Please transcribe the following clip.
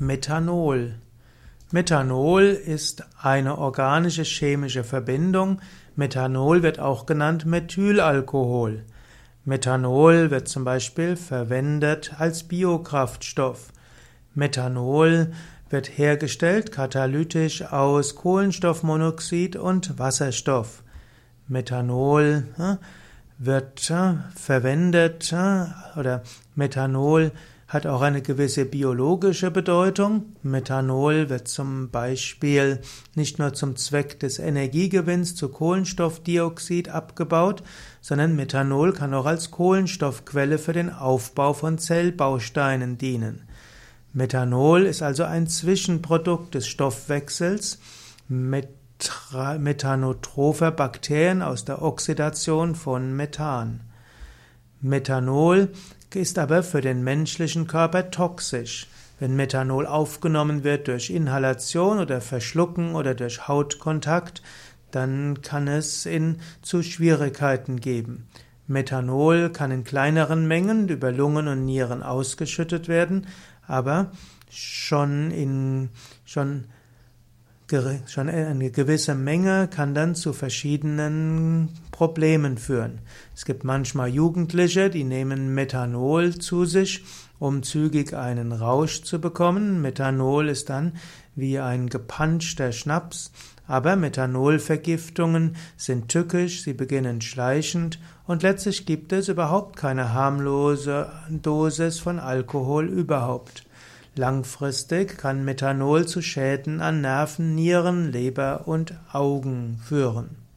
Methanol. Methanol ist eine organische chemische Verbindung. Methanol wird auch genannt Methylalkohol. Methanol wird zum Beispiel verwendet als Biokraftstoff. Methanol wird hergestellt katalytisch aus Kohlenstoffmonoxid und Wasserstoff. Methanol äh, wird äh, verwendet äh, oder Methanol hat auch eine gewisse biologische Bedeutung. Methanol wird zum Beispiel nicht nur zum Zweck des Energiegewinns zu Kohlenstoffdioxid abgebaut, sondern Methanol kann auch als Kohlenstoffquelle für den Aufbau von Zellbausteinen dienen. Methanol ist also ein Zwischenprodukt des Stoffwechsels methanotropher Bakterien aus der Oxidation von Methan. Methanol ist aber für den menschlichen Körper toxisch. Wenn Methanol aufgenommen wird durch Inhalation oder Verschlucken oder durch Hautkontakt, dann kann es in, zu Schwierigkeiten geben. Methanol kann in kleineren Mengen über Lungen und Nieren ausgeschüttet werden, aber schon in schon Schon eine gewisse Menge kann dann zu verschiedenen Problemen führen. Es gibt manchmal Jugendliche, die nehmen Methanol zu sich, um zügig einen Rausch zu bekommen. Methanol ist dann wie ein gepanschter Schnaps, aber Methanolvergiftungen sind tückisch, sie beginnen schleichend und letztlich gibt es überhaupt keine harmlose Dosis von Alkohol überhaupt. Langfristig kann Methanol zu Schäden an Nerven, Nieren, Leber und Augen führen